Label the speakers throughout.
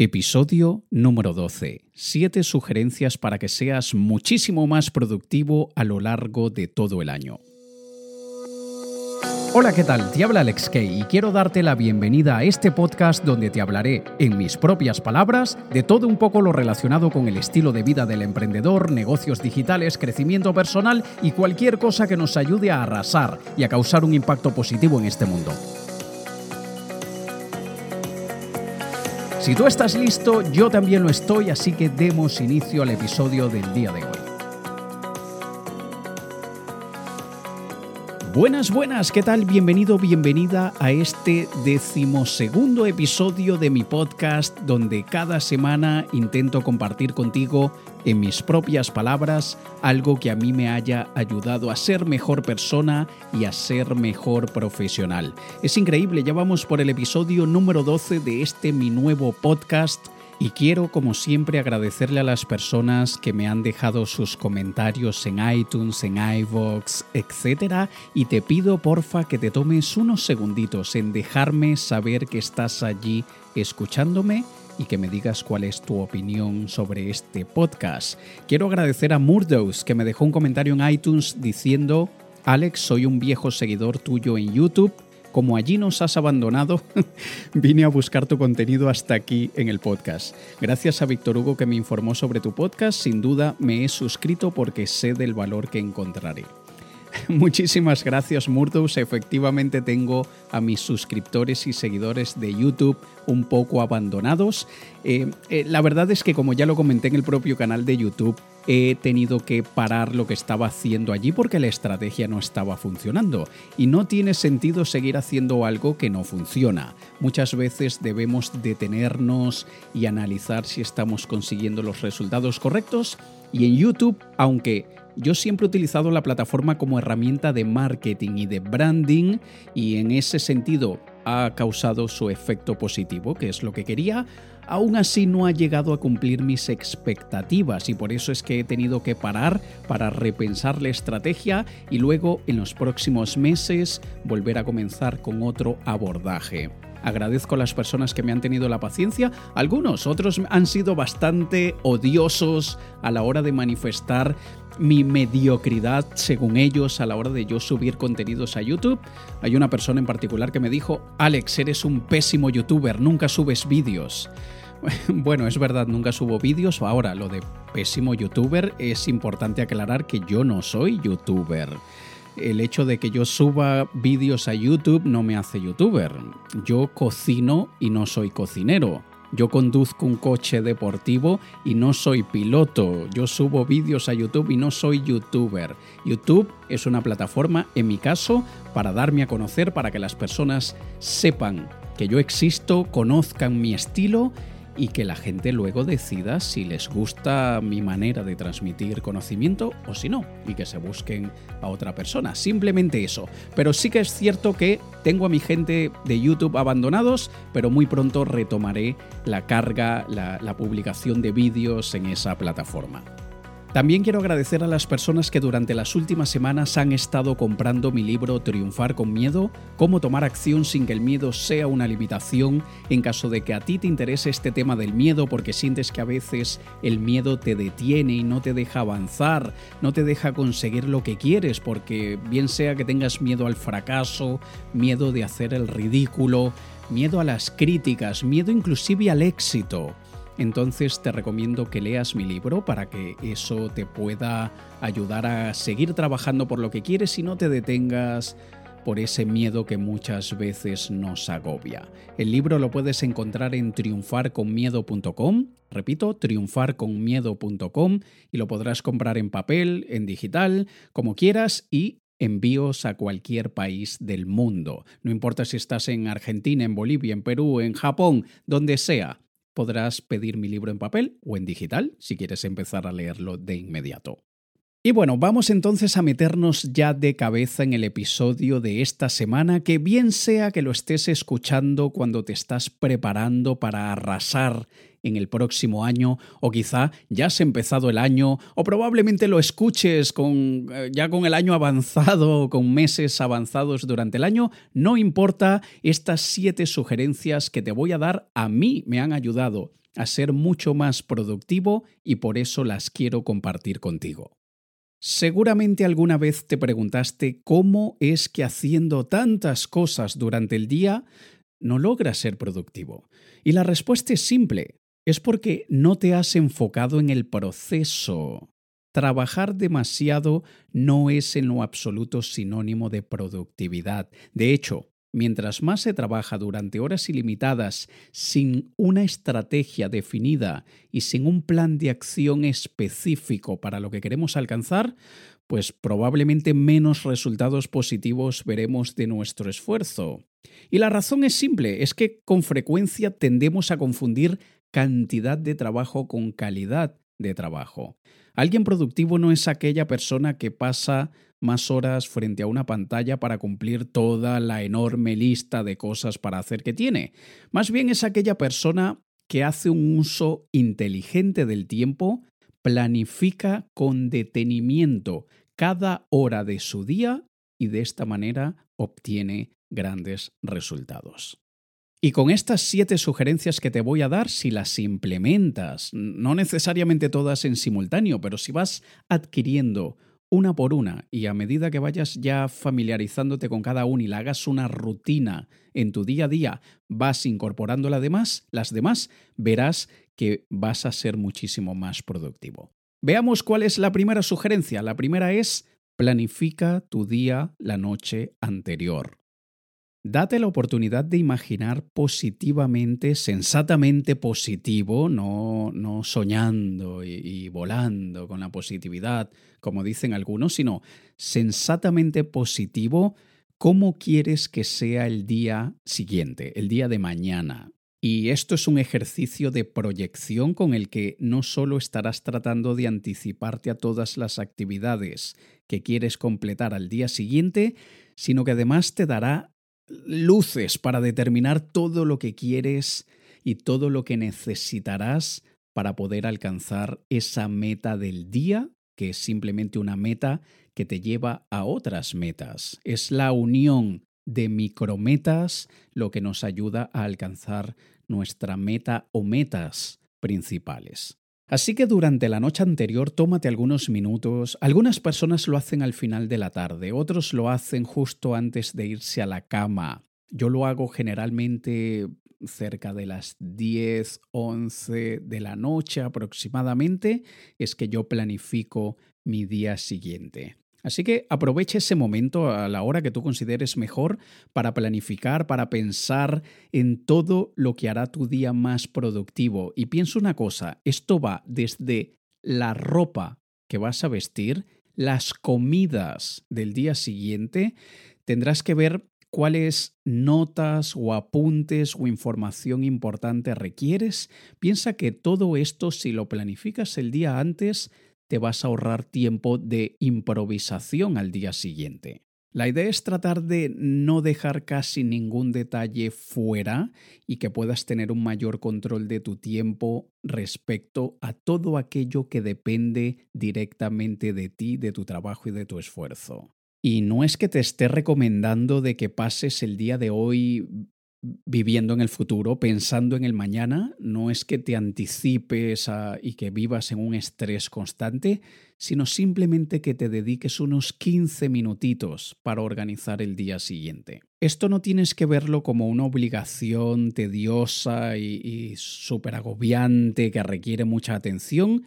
Speaker 1: Episodio número 12. Siete sugerencias para que seas muchísimo más productivo a lo largo de todo el año. Hola, ¿qué tal? Te habla Alex Kay y quiero darte la bienvenida a este podcast donde te hablaré, en mis propias palabras, de todo un poco lo relacionado con el estilo de vida del emprendedor, negocios digitales, crecimiento personal y cualquier cosa que nos ayude a arrasar y a causar un impacto positivo en este mundo. Si tú estás listo, yo también lo estoy, así que demos inicio al episodio del día de hoy. Buenas, buenas, ¿qué tal? Bienvenido, bienvenida a este decimosegundo episodio de mi podcast donde cada semana intento compartir contigo en mis propias palabras algo que a mí me haya ayudado a ser mejor persona y a ser mejor profesional. Es increíble, ya vamos por el episodio número 12 de este mi nuevo podcast y quiero, como siempre, agradecerle a las personas que me han dejado sus comentarios en iTunes, en iVoox, etc. Y te pido, porfa, que te tomes unos segunditos en dejarme saber que estás allí escuchándome y que me digas cuál es tu opinión sobre este podcast. Quiero agradecer a Murdos, que me dejó un comentario en iTunes diciendo, Alex, soy un viejo seguidor tuyo en YouTube como allí nos has abandonado, vine a buscar tu contenido hasta aquí en el podcast. Gracias a Víctor Hugo que me informó sobre tu podcast, sin duda me he suscrito porque sé del valor que encontraré. Muchísimas gracias Murdos, efectivamente tengo a mis suscriptores y seguidores de YouTube un poco abandonados. Eh, eh, la verdad es que como ya lo comenté en el propio canal de YouTube, he tenido que parar lo que estaba haciendo allí porque la estrategia no estaba funcionando. Y no tiene sentido seguir haciendo algo que no funciona. Muchas veces debemos detenernos y analizar si estamos consiguiendo los resultados correctos. Y en YouTube, aunque yo siempre he utilizado la plataforma como herramienta de marketing y de branding y en ese sentido ha causado su efecto positivo, que es lo que quería, aún así no ha llegado a cumplir mis expectativas y por eso es que he tenido que parar para repensar la estrategia y luego en los próximos meses volver a comenzar con otro abordaje. Agradezco a las personas que me han tenido la paciencia, algunos, otros han sido bastante odiosos a la hora de manifestar mi mediocridad según ellos a la hora de yo subir contenidos a YouTube. Hay una persona en particular que me dijo, Alex, eres un pésimo youtuber, nunca subes vídeos. Bueno, es verdad, nunca subo vídeos. Ahora, lo de pésimo youtuber es importante aclarar que yo no soy youtuber. El hecho de que yo suba vídeos a YouTube no me hace youtuber. Yo cocino y no soy cocinero. Yo conduzco un coche deportivo y no soy piloto. Yo subo vídeos a YouTube y no soy youtuber. YouTube es una plataforma, en mi caso, para darme a conocer, para que las personas sepan que yo existo, conozcan mi estilo y que la gente luego decida si les gusta mi manera de transmitir conocimiento o si no, y que se busquen a otra persona. Simplemente eso. Pero sí que es cierto que tengo a mi gente de YouTube abandonados, pero muy pronto retomaré la carga, la, publicación de vídeos en esa plataforma. También quiero agradecer a las personas que durante las últimas semanas han estado comprando mi libro Triunfar con Miedo, cómo tomar acción sin que el miedo sea una limitación en caso de que a ti te interese este tema del miedo porque sientes que a veces el miedo te detiene y no te deja avanzar, no te deja conseguir lo que quieres porque bien sea que tengas miedo al fracaso, miedo de hacer el ridículo, miedo a las críticas, miedo inclusive al éxito entonces te recomiendo que leas mi libro para que eso te pueda ayudar a seguir trabajando por lo que quieres y no te detengas por ese miedo que muchas veces nos agobia. El libro lo puedes encontrar en triunfarconmiedo.com, repito, triunfarconmiedo.com y lo podrás comprar en papel, en digital, como quieras y envíos a cualquier país del mundo. No importa si estás en Argentina, en Bolivia, en Perú, en Japón, donde sea podrás pedir mi libro en papel o en digital si quieres empezar a leerlo de inmediato. Y bueno, vamos entonces a meternos ya de cabeza en el episodio de esta semana, que bien sea que lo estés escuchando cuando te estás preparando para arrasar en el próximo año o quizá ya has empezado el año o probablemente lo escuches con, eh, ya con el año avanzado con meses avanzados durante el año, no importa, estas siete sugerencias que te voy a dar a mí me han ayudado a ser mucho más productivo y por eso las quiero compartir contigo. Seguramente alguna vez te preguntaste cómo es que haciendo tantas cosas durante el día no logras ser productivo. Y la respuesta es simple, es porque no te has enfocado en el proceso. Trabajar demasiado no es en lo absoluto sinónimo de productividad. De hecho, mientras más se trabaja durante horas ilimitadas sin una estrategia definida y sin un plan de acción específico para lo que queremos alcanzar, pues probablemente menos resultados positivos veremos de nuestro esfuerzo. Y la razón es simple, es que con frecuencia tendemos a confundir cantidad de trabajo con calidad de trabajo. Alguien productivo no es aquella persona que pasa más horas frente a una pantalla para cumplir toda la enorme lista de cosas para hacer que tiene. Más bien es aquella persona que hace un uso inteligente del tiempo, planifica con detenimiento cada hora de su día y de esta manera obtiene grandes resultados. Y con estas siete sugerencias que te voy a dar, si las implementas, no necesariamente todas en simultáneo, pero si vas adquiriendo una por una y a medida que vayas ya familiarizándote con cada una y la hagas una rutina en tu día a día, vas incorporando las demás, las demás, verás que vas a ser muchísimo más productivo. Veamos cuál es la primera sugerencia. La primera es planifica tu día la noche anterior. Date la oportunidad de imaginar positivamente, sensatamente positivo, no, no soñando y, y, volando con la positividad, como dicen algunos, sino sensatamente positivo, cómo quieres que sea el día siguiente, el día de mañana. Y esto es un ejercicio de proyección con el que no solo estarás tratando de anticiparte a todas las actividades que quieres completar al día siguiente, sino que además te dará luces para determinar todo lo que quieres y todo lo que necesitarás para poder alcanzar esa meta del día, que es simplemente una meta que te lleva a otras metas. Es la unión de micrometas lo que nos ayuda a alcanzar nuestra meta o metas principales. Así que durante la noche anterior tómate algunos minutos. Algunas personas lo hacen al final de la tarde, otros lo hacen justo antes de irse a la cama. Yo lo hago generalmente cerca de las 10, 11 de la noche aproximadamente, es que yo planifico mi día siguiente. Así que aprovecha ese momento a la hora que tú consideres mejor para planificar, para pensar en todo lo que hará tu día más productivo. Y piensa una cosa, esto va desde la ropa que vas a vestir, las comidas del día siguiente, tendrás que ver cuáles notas o apuntes o información importante requieres. Piensa que todo esto, si lo planificas el día antes, te vas a ahorrar tiempo de improvisación al día siguiente. La idea es tratar de no dejar casi ningún detalle fuera y que puedas tener un mayor control de tu tiempo respecto a todo aquello que depende directamente de ti, de tu trabajo y de tu esfuerzo. Y no es que te esté recomendando de que pases el día de hoy viviendo en el futuro, pensando en el mañana, no es que te anticipes y que vivas en un estrés constante, sino simplemente que te dediques unos 15 minutitos para organizar el día siguiente. Esto no tienes que verlo como una obligación tediosa y, y súper agobiante que requiere mucha atención,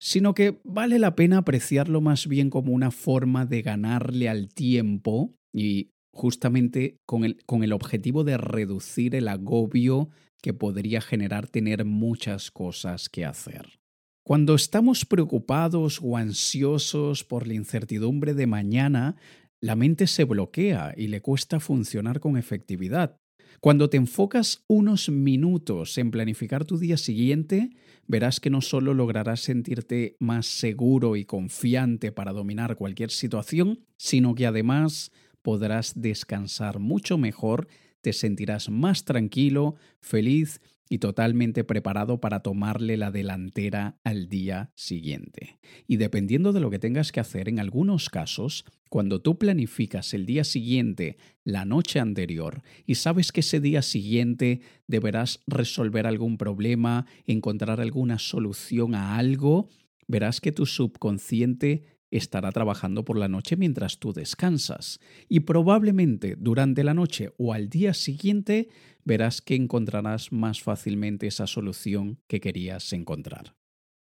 Speaker 1: sino que vale la pena apreciarlo más bien como una forma de ganarle al tiempo y justamente con el, con el objetivo de reducir el agobio que podría generar tener muchas cosas que hacer. Cuando estamos preocupados o ansiosos por la incertidumbre de mañana, la mente se bloquea y le cuesta funcionar con efectividad. Cuando te enfocas unos minutos en planificar tu día siguiente, verás que no solo lograrás sentirte más seguro y confiante para dominar cualquier situación, sino que además podrás descansar mucho mejor, te sentirás más tranquilo, feliz y totalmente preparado para tomarle la delantera al día siguiente. Y dependiendo de lo que tengas que hacer, en algunos casos, cuando tú planificas el día siguiente, la noche anterior, y sabes que ese día siguiente deberás resolver algún problema, encontrar alguna solución a algo, verás que tu subconsciente estará trabajando por la noche mientras tú descansas. Y probablemente durante la noche o al día siguiente verás que encontrarás más fácilmente esa solución que querías encontrar.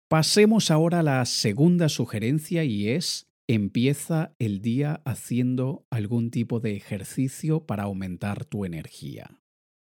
Speaker 1: Pasemos ahora a la segunda sugerencia y es empieza el día haciendo algún tipo de ejercicio para aumentar tu energía.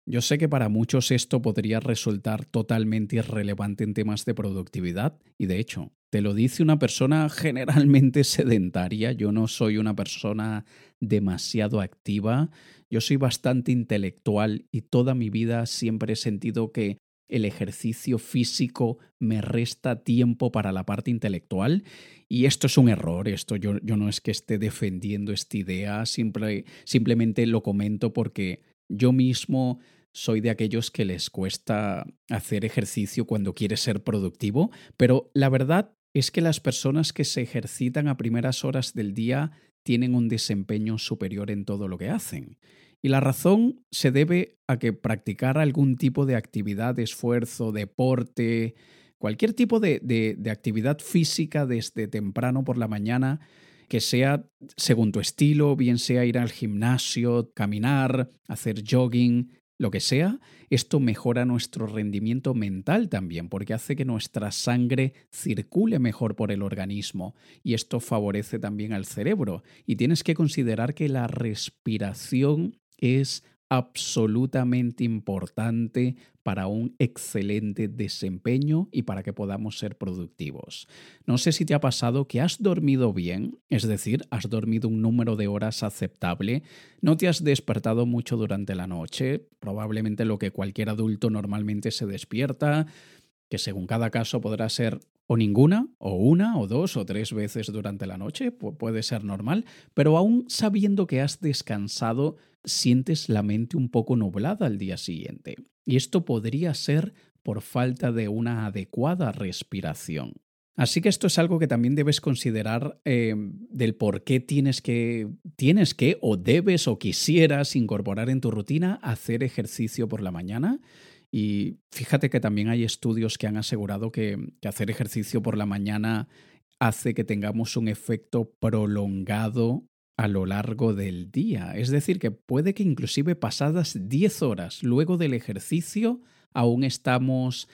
Speaker 1: Yo sé que para muchos esto podría resultar totalmente irrelevante en temas de productividad y de hecho, te lo dice una persona generalmente sedentaria, yo no soy una persona demasiado activa, yo soy bastante intelectual y toda mi vida siempre he sentido que el ejercicio físico me resta tiempo para la parte intelectual. Y esto es un error, esto yo, no es que esté defendiendo esta idea, simplemente lo comento porque yo mismo soy de aquellos que les cuesta hacer ejercicio cuando quiere ser productivo, pero la verdad es que las personas que se ejercitan a primeras horas del día tienen un desempeño superior en todo lo que hacen. Y la razón se debe a que practicar algún tipo de actividad, esfuerzo, deporte, cualquier tipo de, de, actividad física desde temprano por la mañana, que sea según tu estilo, bien sea ir al gimnasio, caminar, hacer jogging, lo que sea, esto mejora nuestro rendimiento mental también, porque hace que nuestra sangre circule mejor por el organismo y esto favorece también al cerebro. Y tienes que considerar que la respiración es absolutamente importante para un excelente desempeño y para que podamos ser productivos. No sé si te ha pasado que has dormido bien, es decir, has dormido un número de horas aceptable, no te has despertado mucho durante la noche, probablemente lo que cualquier adulto normalmente se despierta, que según cada caso podrá ser o ninguna, o una, o dos, o tres veces durante la noche, puede ser normal, pero aún sabiendo que has descansado, sientes la mente un poco nublada al día siguiente. Y esto podría ser por falta de una adecuada respiración. Así que esto es algo que también debes considerar eh, del por qué tienes que, tienes que o debes o quisieras incorporar en tu rutina hacer ejercicio por la mañana y fíjate que también hay estudios que han asegurado que, hacer ejercicio por la mañana hace que tengamos un efecto prolongado a lo largo del día. Es decir, que puede que inclusive pasadas 10 horas luego del ejercicio aún estamos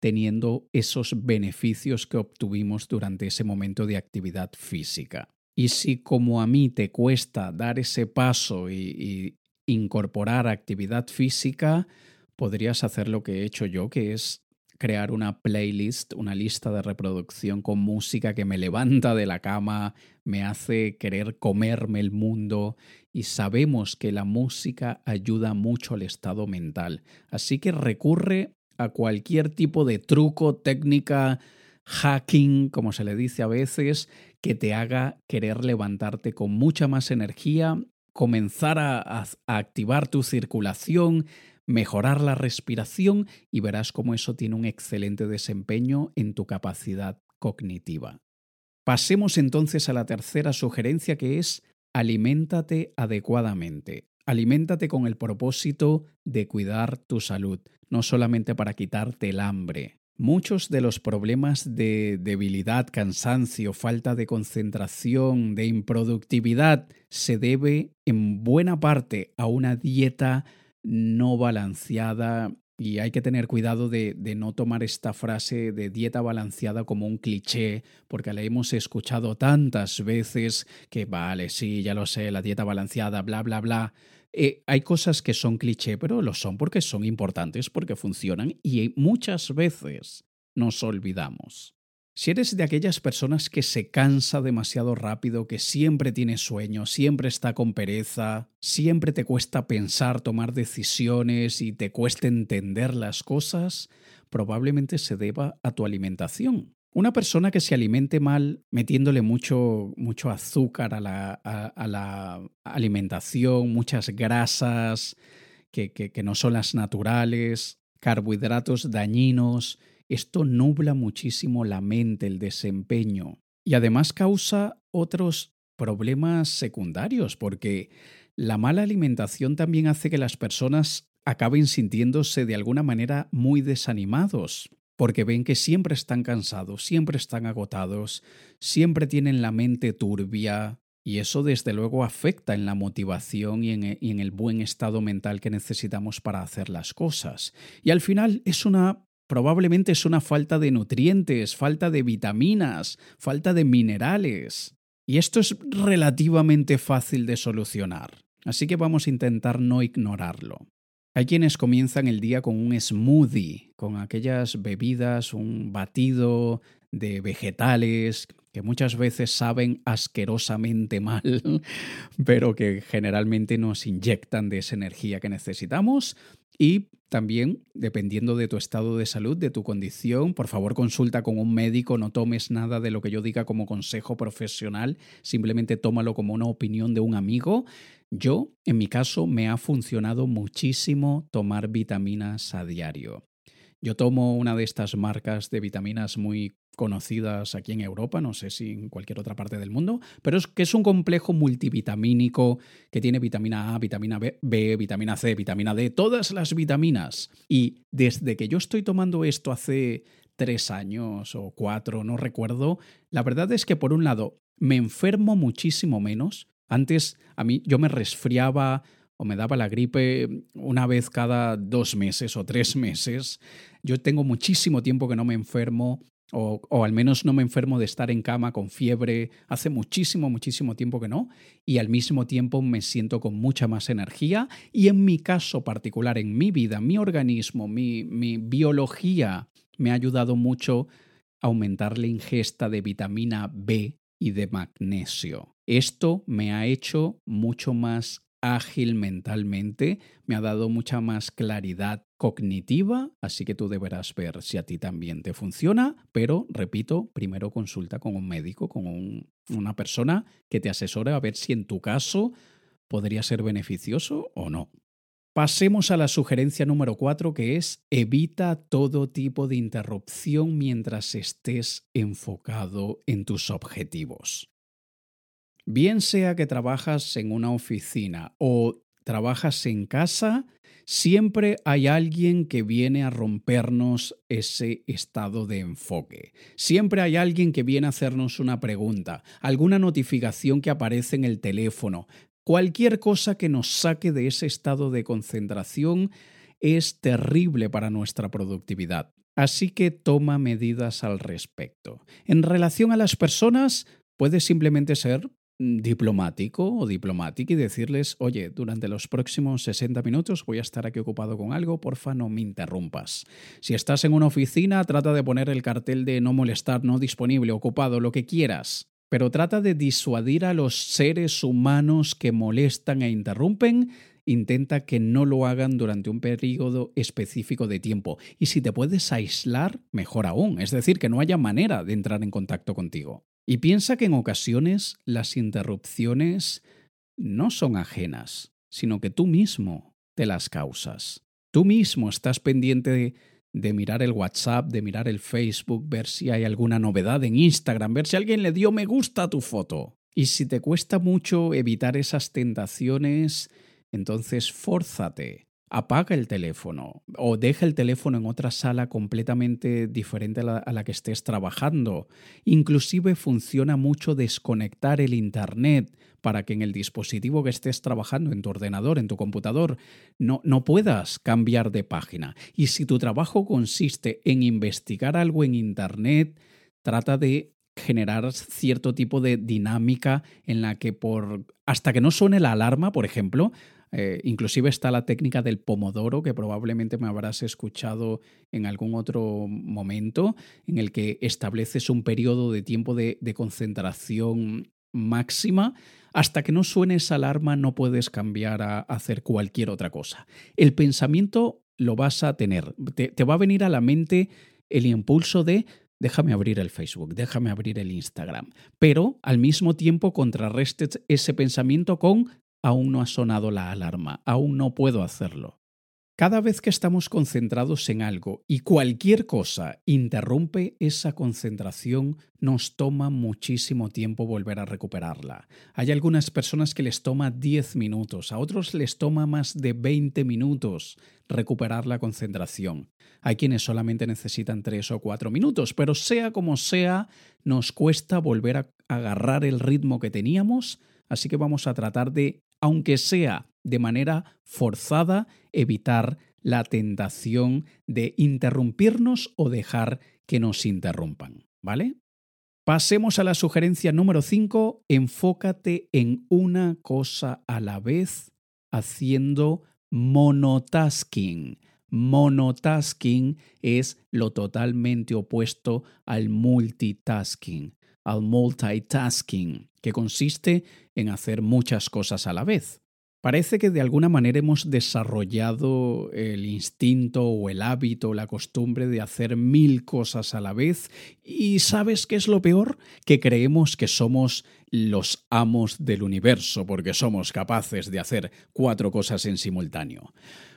Speaker 1: teniendo esos beneficios que obtuvimos durante ese momento de actividad física. Y si como a mí te cuesta dar ese paso y incorporar actividad física, podrías hacer lo que he hecho yo, que es crear una playlist, una lista de reproducción con música que me levanta de la cama, me hace querer comerme el mundo y sabemos que la música ayuda mucho al estado mental. Así que recurre a cualquier tipo de truco, técnica, hacking, como se le dice a veces, que te haga querer levantarte con mucha más energía, comenzar a, a activar tu circulación, mejorar la respiración y verás cómo eso tiene un excelente desempeño en tu capacidad cognitiva. Pasemos entonces a la tercera sugerencia que es aliméntate adecuadamente. Aliméntate con el propósito de cuidar tu salud, no solamente para quitarte el hambre. Muchos de los problemas de debilidad, cansancio, falta de concentración, de improductividad se debe en buena parte a una dieta no balanceada y hay que tener cuidado de, no tomar esta frase de dieta balanceada como un cliché, porque la hemos escuchado tantas veces que vale, sí, ya lo sé, la dieta balanceada, bla, bla, bla. Eh, hay cosas que son cliché, pero lo son porque son importantes, porque funcionan y muchas veces nos olvidamos. Si eres de aquellas personas que se cansa demasiado rápido, que siempre tiene sueño, siempre está con pereza, siempre te cuesta pensar, tomar decisiones y te cuesta entender las cosas, probablemente se deba a tu alimentación. Una persona que se alimente mal, metiéndole mucho, mucho azúcar a la, alimentación, muchas grasas que no son las naturales, carbohidratos dañinos. Esto nubla muchísimo la mente, el desempeño y además causa otros problemas secundarios porque la mala alimentación también hace que las personas acaben sintiéndose de alguna manera muy desanimados, porque ven que siempre están cansados, siempre están agotados, siempre tienen la mente turbia, y eso desde luego afecta en la motivación y en, e, el buen estado mental que necesitamos para hacer las cosas. Y al final es una probablemente es una falta de nutrientes, falta de vitaminas, falta de minerales. Y esto es relativamente fácil de solucionar. Así que vamos a intentar no ignorarlo. Hay quienes comienzan el día con un smoothie, con aquellas bebidas, un batido de vegetales que muchas veces saben asquerosamente mal, pero que generalmente nos inyectan de esa energía que necesitamos. Y también, dependiendo de tu estado de salud, de tu condición, por favor consulta con un médico, no tomes nada de lo que yo diga como consejo profesional, simplemente tómalo como una opinión de un amigo. Yo, en mi caso, me ha funcionado muchísimo tomar vitaminas a diario. Yo tomo una de estas marcas de vitaminas muy conocidas aquí en Europa, no sé si en cualquier otra parte del mundo, pero es que es un complejo multivitamínico que tiene vitamina A, vitamina B, vitamina C, vitamina D, todas las vitaminas. Y desde que yo estoy tomando esto hace tres años o cuatro, no recuerdo, la verdad es que por un lado me enfermo muchísimo menos, antes a mí yo me resfriaba o me daba la gripe una vez cada dos meses o tres meses. Yo tengo muchísimo tiempo que no me enfermo. O, o, al menos no me enfermo de estar en cama con fiebre. Hace muchísimo, muchísimo tiempo que no. Y al mismo tiempo me siento con mucha más energía. Y en mi caso particular, en mi vida, mi organismo, mi, mi biología me ha ayudado mucho a aumentar la ingesta de vitamina B y de magnesio. Esto me ha hecho mucho más ágil mentalmente, me ha dado mucha más claridad cognitiva, así que tú deberás ver si a ti también te funciona, pero repito, primero consulta con un médico, con una persona que te asesore a ver si en tu caso podría ser beneficioso o no. Pasemos a la sugerencia número cuatro, que es evita todo tipo de interrupción mientras estés enfocado en tus objetivos. Bien sea que trabajas en una oficina o trabajas en casa, siempre hay alguien que viene a rompernos ese estado de enfoque. Siempre hay alguien que viene a hacernos una pregunta, alguna notificación que aparece en el teléfono, Cualquier cosa que nos saque de ese estado de concentración es terrible para nuestra productividad. Así que toma medidas al respecto. En relación a las personas, puedes simplemente ser diplomático o diplomática y decirles, oye, durante los próximos 60 minutos voy a estar aquí ocupado con algo, porfa no me interrumpas. Si estás en una oficina, trata de poner el cartel de no molestar, no disponible, ocupado, lo que quieras pero trata de disuadir a los seres humanos que molestan e interrumpen intenta que no lo hagan durante un periodo específico de tiempo. Y si te puedes aislar, mejor aún, es decir, que no haya manera de entrar en contacto contigo. Y piensa que en ocasiones las interrupciones no son ajenas, sino que tú mismo te las causas. Tú mismo estás pendiente de mirar el WhatsApp, de mirar el Facebook, ver si hay alguna novedad en Instagram, ver si alguien le dio me gusta a tu foto. Y si te cuesta mucho evitar esas tentaciones, entonces fórzate. Apaga el teléfono o deja el teléfono en otra sala completamente diferente a la, que estés trabajando. Inclusive funciona mucho desconectar el Internet para que en el dispositivo que estés trabajando, en tu ordenador, en tu computador, no, no puedas cambiar de página. Y si tu trabajo consiste en investigar algo en Internet, trata de generar cierto tipo de dinámica en la que por hasta que no suene la alarma, por ejemplo, eh, inclusive está la técnica del pomodoro, que probablemente me habrás escuchado en algún otro momento, en el que estableces un periodo de tiempo de, de concentración máxima hasta que no suene esa alarma no puedes cambiar a hacer cualquier otra cosa. El pensamiento lo vas a tener. Te, va a venir a la mente el impulso de déjame abrir el Facebook, déjame abrir el Instagram. Pero al mismo tiempo contrarrestes ese pensamiento con aún no ha sonado la alarma, aún no puedo hacerlo. Cada vez que estamos concentrados en algo y cualquier cosa interrumpe esa concentración, nos toma muchísimo tiempo volver a recuperarla. Hay algunas personas que les toma 10 minutos, a otros les toma más de 20 minutos recuperar la concentración. Hay quienes solamente necesitan 3 o 4 minutos, pero sea como sea, nos cuesta volver a agarrar el ritmo que teníamos, así que vamos a tratar de, aunque sea de manera forzada evitar la tentación de interrumpirnos o dejar que nos interrumpan, ¿vale? Pasemos a la sugerencia número 5, enfócate en una cosa a la vez haciendo monotasking. Monotasking es lo totalmente opuesto al multitasking, al multitasking, que consiste en hacer muchas cosas a la vez. Parece que de alguna manera hemos desarrollado el instinto o el hábito, la costumbre de hacer mil cosas a la vez y ¿sabes qué es lo peor? Que creemos que somos los amos del universo porque somos capaces de hacer cuatro cosas en simultáneo.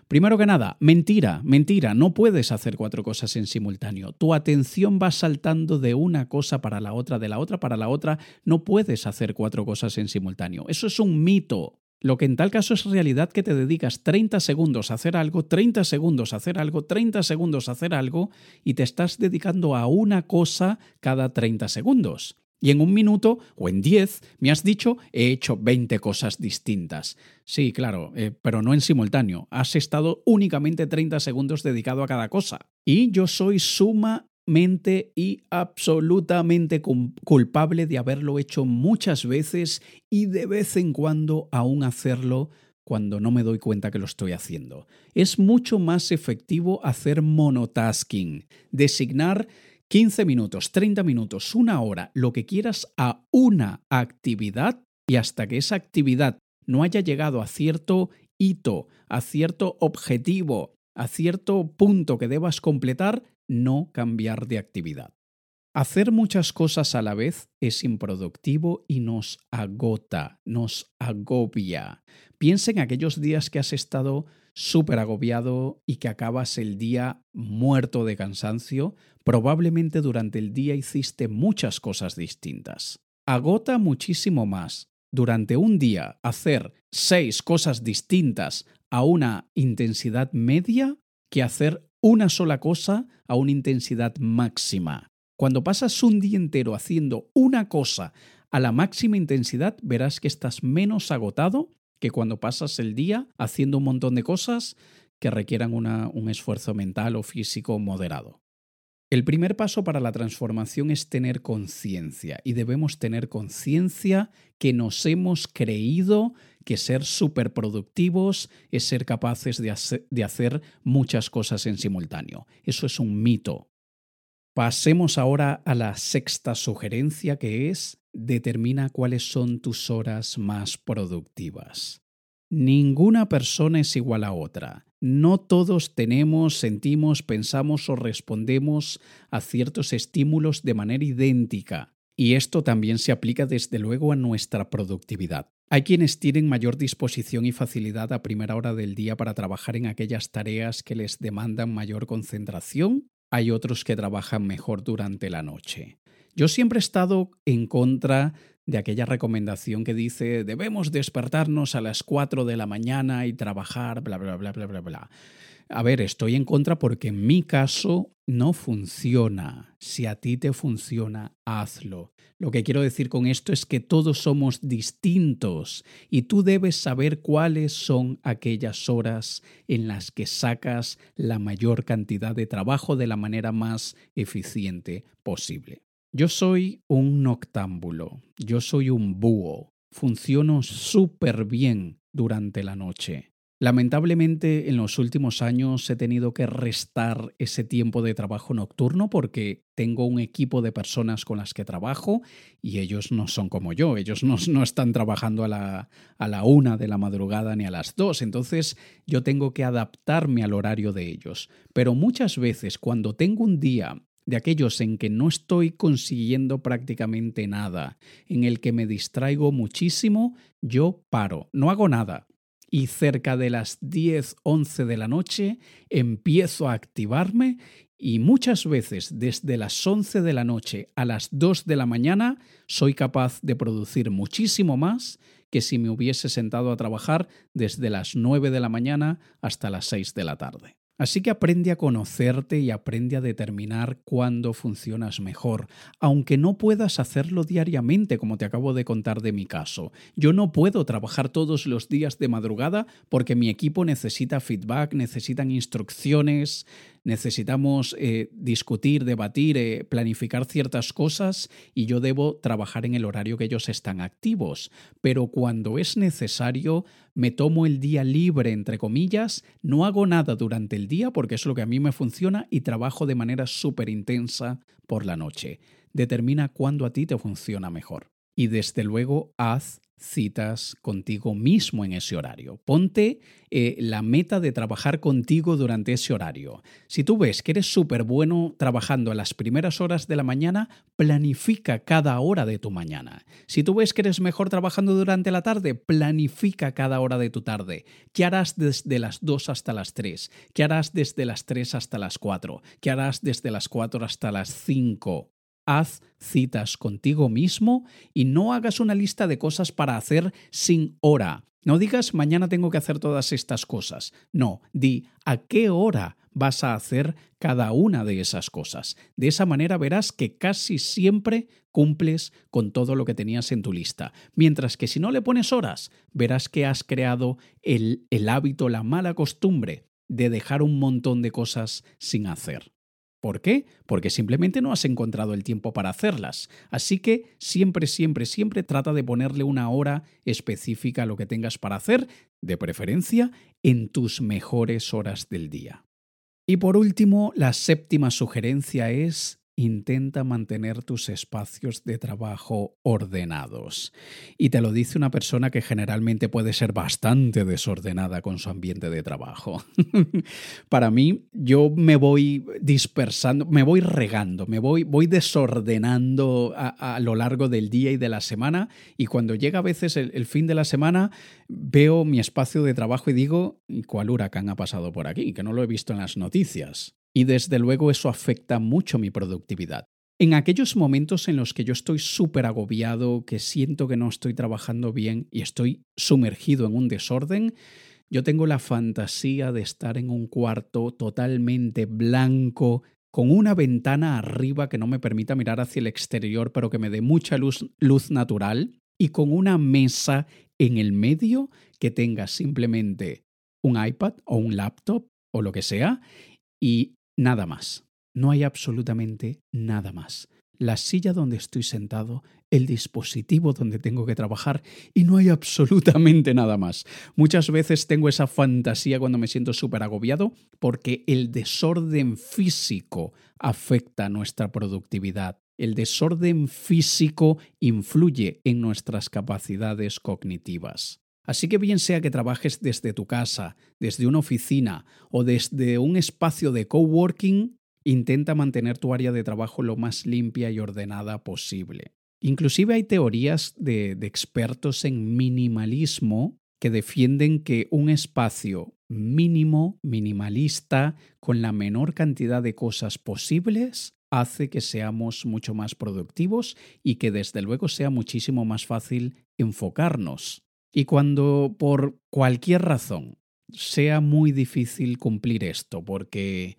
Speaker 1: Primero que nada, mentira, mentira, no puedes hacer cuatro cosas en simultáneo. Tu atención va saltando de una cosa para la otra, de la otra para la otra, no puedes hacer cuatro cosas en simultáneo. Eso es un mito. Lo que en tal caso es realidad que te dedicas 30 segundos a hacer algo, 30 segundos a hacer algo, 30 segundos a hacer algo y te estás dedicando a una cosa cada 30 segundos. Y en un minuto o en 10 me has dicho he hecho 20 cosas distintas. Sí, claro, eh, pero no en simultáneo. Has estado únicamente 30 segundos dedicado a cada cosa. Y yo soy suma mente y absolutamente culpable de haberlo hecho muchas veces y de vez en cuando aún hacerlo cuando no me doy cuenta que lo estoy haciendo. Es mucho más efectivo hacer monotasking, designar 15 minutos, 30 minutos, una hora, lo que quieras a una actividad y hasta que esa actividad no haya llegado a cierto hito, a cierto objetivo, a cierto punto que debas completar, no cambiar de actividad. Hacer muchas cosas a la vez es improductivo y nos agota, nos agobia. Piensa en aquellos días que has estado súper agobiado y que acabas el día muerto de cansancio. Probablemente durante el día hiciste muchas cosas distintas. Agota muchísimo más durante un día hacer seis cosas distintas a una intensidad media que hacer una sola cosa a una intensidad máxima. Cuando pasas un día entero haciendo una cosa a la máxima intensidad, verás que estás menos agotado que cuando pasas el día haciendo un montón de cosas que requieran un esfuerzo mental o físico moderado. El primer paso para la transformación es tener conciencia y debemos tener conciencia que nos hemos creído que ser superproductivos es ser capaces de hacer, de hacer muchas cosas en simultáneo. Eso es un mito. Pasemos ahora a la sexta sugerencia que es determina cuáles son tus horas más productivas. Ninguna persona es igual a otra. No todos tenemos, sentimos, pensamos o respondemos a ciertos estímulos de manera idéntica. Y esto también se aplica desde luego a nuestra productividad. Hay quienes tienen mayor disposición y facilidad a primera hora del día para trabajar en aquellas tareas que les demandan mayor concentración. Hay otros que trabajan mejor durante la noche. Yo siempre he estado en contra de aquella recomendación que dice debemos despertarnos a las 4 de la mañana y trabajar, bla, bla, bla, bla, bla, bla. A ver, estoy en contra porque en mi caso no funciona. Si a ti te funciona, hazlo. Lo que quiero decir con esto es que todos somos distintos y tú debes saber cuáles son aquellas horas en las que sacas la mayor cantidad de trabajo de la manera más eficiente posible. Yo soy un noctámbulo, yo soy un búho, funciono súper bien durante la noche. Lamentablemente en los últimos años he tenido que restar ese tiempo de trabajo nocturno porque tengo un equipo de personas con las que trabajo y ellos no son como yo, ellos no, no están trabajando a la, a la una de la madrugada ni a las dos, entonces yo tengo que adaptarme al horario de ellos. Pero muchas veces cuando tengo un día de aquellos en que no estoy consiguiendo prácticamente nada, en el que me distraigo muchísimo, yo paro, no hago nada. y cerca de las 10, 11 de la noche empiezo a activarme y muchas veces desde las 11 de la noche a las 2 de la mañana soy capaz de producir muchísimo más que si me hubiese sentado a trabajar desde las 9 de la mañana hasta las 6 de la tarde. Así que aprende a conocerte y aprende a determinar cuándo funcionas mejor, aunque no puedas hacerlo diariamente, como te acabo de contar de mi caso. Yo no puedo trabajar todos los días de madrugada porque mi equipo necesita feedback, necesitan instrucciones, necesitamos eh, discutir, debatir, eh, planificar ciertas cosas y yo debo trabajar en el horario que ellos están activos. Pero cuando es necesario, me tomo el día libre, entre comillas, no hago nada durante el día porque es lo que a mí me funciona y trabajo de manera súper intensa por la noche. Determina cuándo a ti te funciona mejor. Y desde luego haz citas contigo mismo en ese horario. Ponte eh, la meta de trabajar contigo durante ese horario. Si tú ves que eres súper bueno trabajando a las primeras horas de la mañana, planifica cada hora de tu mañana. Si tú ves que eres mejor trabajando durante la tarde, planifica cada hora de tu tarde. ¿Qué harás desde las 2 hasta las 3? ¿Qué harás desde las 3 hasta las 4? ¿Qué harás desde las 4 hasta las 5? Haz citas contigo mismo y no hagas una lista de cosas para hacer sin hora. No digas mañana tengo que hacer todas estas cosas. No, di a qué hora vas a hacer cada una de esas cosas. De esa manera verás que casi siempre cumples con todo lo que tenías en tu lista. Mientras que si no le pones horas, verás que has creado el, el hábito, la mala costumbre de dejar un montón de cosas sin hacer. ¿Por qué? Porque simplemente no has encontrado el tiempo para hacerlas. Así que siempre, siempre, siempre trata de ponerle una hora específica a lo que tengas para hacer, de preferencia en tus mejores horas del día. Y por último, la séptima sugerencia es intenta mantener tus espacios de trabajo ordenados. Y te lo dice una persona que generalmente puede ser bastante desordenada con su ambiente de trabajo. Para mí, yo me voy dispersando, me voy regando, me voy, voy desordenando a, lo largo del día y de la semana. Y cuando llega a veces el, el fin de la semana, veo mi espacio de trabajo y digo, ¿cuál huracán ha pasado por aquí? Que no lo he visto en las noticias y desde luego eso afecta mucho mi productividad. En aquellos momentos en los que yo estoy súper agobiado, que siento que no estoy trabajando bien y estoy sumergido en un desorden, yo tengo la fantasía de estar en un cuarto totalmente blanco, con una ventana arriba que no me permita mirar hacia el exterior, pero que me dé mucha luz, luz natural, y con una mesa en el medio que tenga simplemente un iPad o un laptop o lo que sea, y Nada más. No hay absolutamente nada más. La silla donde estoy sentado, el dispositivo donde tengo que trabajar y no hay absolutamente nada más. Muchas veces tengo esa fantasía cuando me siento súper agobiado porque el desorden físico afecta nuestra productividad. El desorden físico influye en nuestras capacidades cognitivas. Así que bien sea que trabajes desde tu casa, desde una oficina o desde un espacio de coworking, intenta mantener tu área de trabajo lo más limpia y ordenada posible. Inclusive hay teorías de, expertos en minimalismo que defienden que un espacio mínimo, minimalista, con la menor cantidad de cosas posibles, hace que seamos mucho más productivos y que desde luego sea muchísimo más fácil enfocarnos. Y cuando por cualquier razón sea muy difícil cumplir esto, porque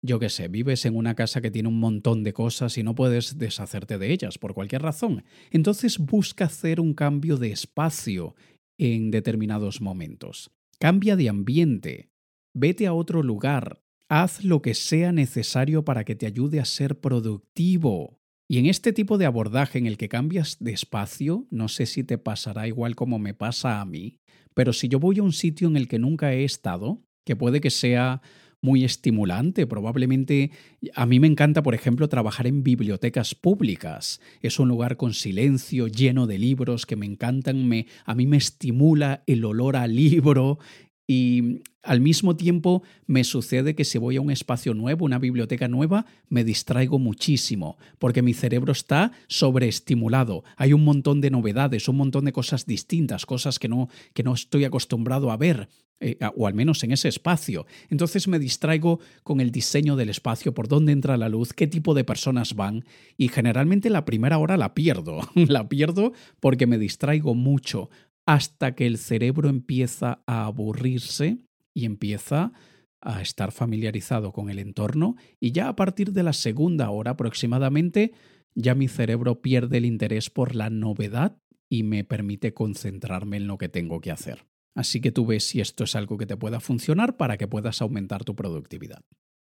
Speaker 1: yo qué sé, vives en una casa que tiene un montón de cosas y no puedes deshacerte de ellas por cualquier razón, entonces busca hacer un cambio de espacio en determinados momentos. Cambia de ambiente, vete a otro lugar, haz lo que sea necesario para que te ayude a ser productivo. Y en este tipo de abordaje en el que cambias de espacio, no sé si te pasará igual como me pasa a mí, pero si yo voy a un sitio en el que nunca he estado, que puede que sea muy estimulante. Probablemente a mí me encanta, por ejemplo, trabajar en bibliotecas públicas. Es un lugar con silencio, lleno de libros que me encantan, me, a mí me estimula el olor al libro, y Al mismo tiempo, me sucede que si voy a un espacio nuevo, una biblioteca nueva, me distraigo muchísimo, porque mi cerebro está sobreestimulado. Hay un montón de novedades, un montón de cosas distintas, cosas que no, que no estoy acostumbrado a ver. Eh, o al menos en ese espacio. Entonces me distraigo con el diseño del espacio, por dónde entra la luz, qué tipo de personas van y generalmente la primera hora la pierdo. la pierdo porque me distraigo mucho hasta que el cerebro empieza a aburrirse y empieza a estar familiarizado con el entorno y ya a partir de la segunda hora aproximadamente ya mi cerebro pierde el interés por la novedad y me permite concentrarme en lo que tengo que hacer. Así que tú ves si esto es algo que te pueda funcionar para que puedas aumentar tu productividad.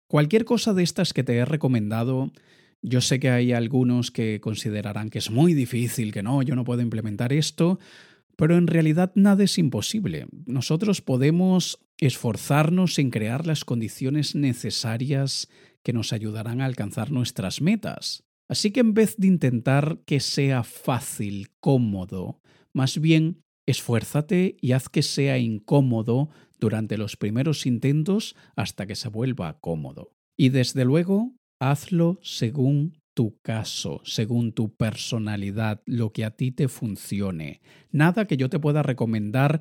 Speaker 1: Cualquier cosa de estas que te he recomendado, yo sé que hay algunos que considerarán que es muy difícil, que no, yo no puedo implementar esto, pero en realidad nada es imposible. Nosotros podemos esforzarnos en crear las condiciones necesarias que nos ayudarán a alcanzar nuestras metas. Así que en vez de intentar que sea fácil, cómodo, más bien esfuérzate y haz que sea incómodo durante los primeros intentos hasta que se vuelva cómodo. Y desde luego, hazlo según tu caso, según tu personalidad, lo que a ti te funcione. Nada que yo te pueda recomendar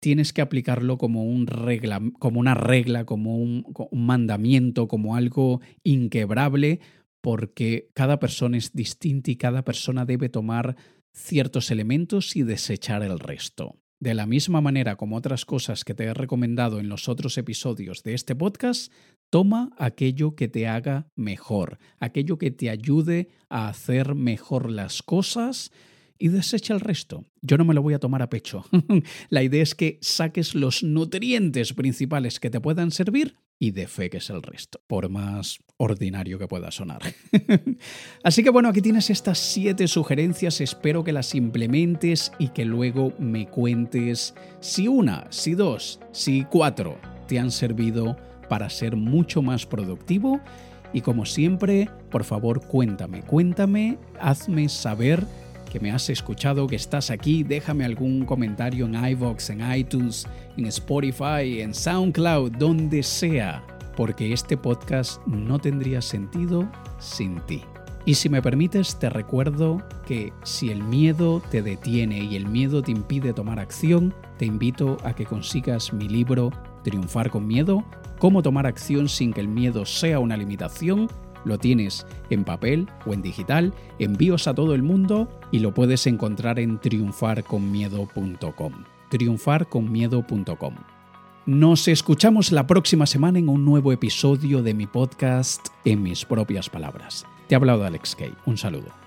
Speaker 1: tienes que aplicarlo como, una regla, como un mandamiento, como algo inquebrable, porque cada persona es distinta y cada persona debe tomar ciertos elementos y desechar el resto. De la misma manera como otras cosas que te he recomendado en los otros episodios de este podcast, toma aquello que te haga mejor, aquello que te ayude a hacer mejor las cosas y desecha el resto. Yo no me lo voy a tomar a pecho. la idea es que saques los nutrientes principales que te puedan servir y defeques el resto, por más ordinario que pueda sonar. Así que bueno, aquí tienes estas siete sugerencias, espero que las implementes y que luego me cuentes si una, si dos, si cuatro te han servido para ser mucho más productivo. Y como siempre, por favor cuéntame, cuéntame, hazme saber que me has escuchado, que estás aquí, déjame algún comentario en iVoox, en iTunes, en Spotify, en SoundCloud, donde sea, porque este podcast no tendría sentido sin ti. Y si me permites, te recuerdo que si el miedo te detiene y el miedo te impide tomar acción, te invito a que consigas mi libro Triunfar con Miedo, cómo tomar acción sin que el miedo sea una limitación lo tienes en papel o en digital, envíos a todo el mundo y lo puedes encontrar en triunfarconmiedo.com. triunfarconmiedo.com. Nos escuchamos la próxima semana en un nuevo episodio de mi podcast En mis propias palabras. Te ha hablado Alex Kay. Un saludo.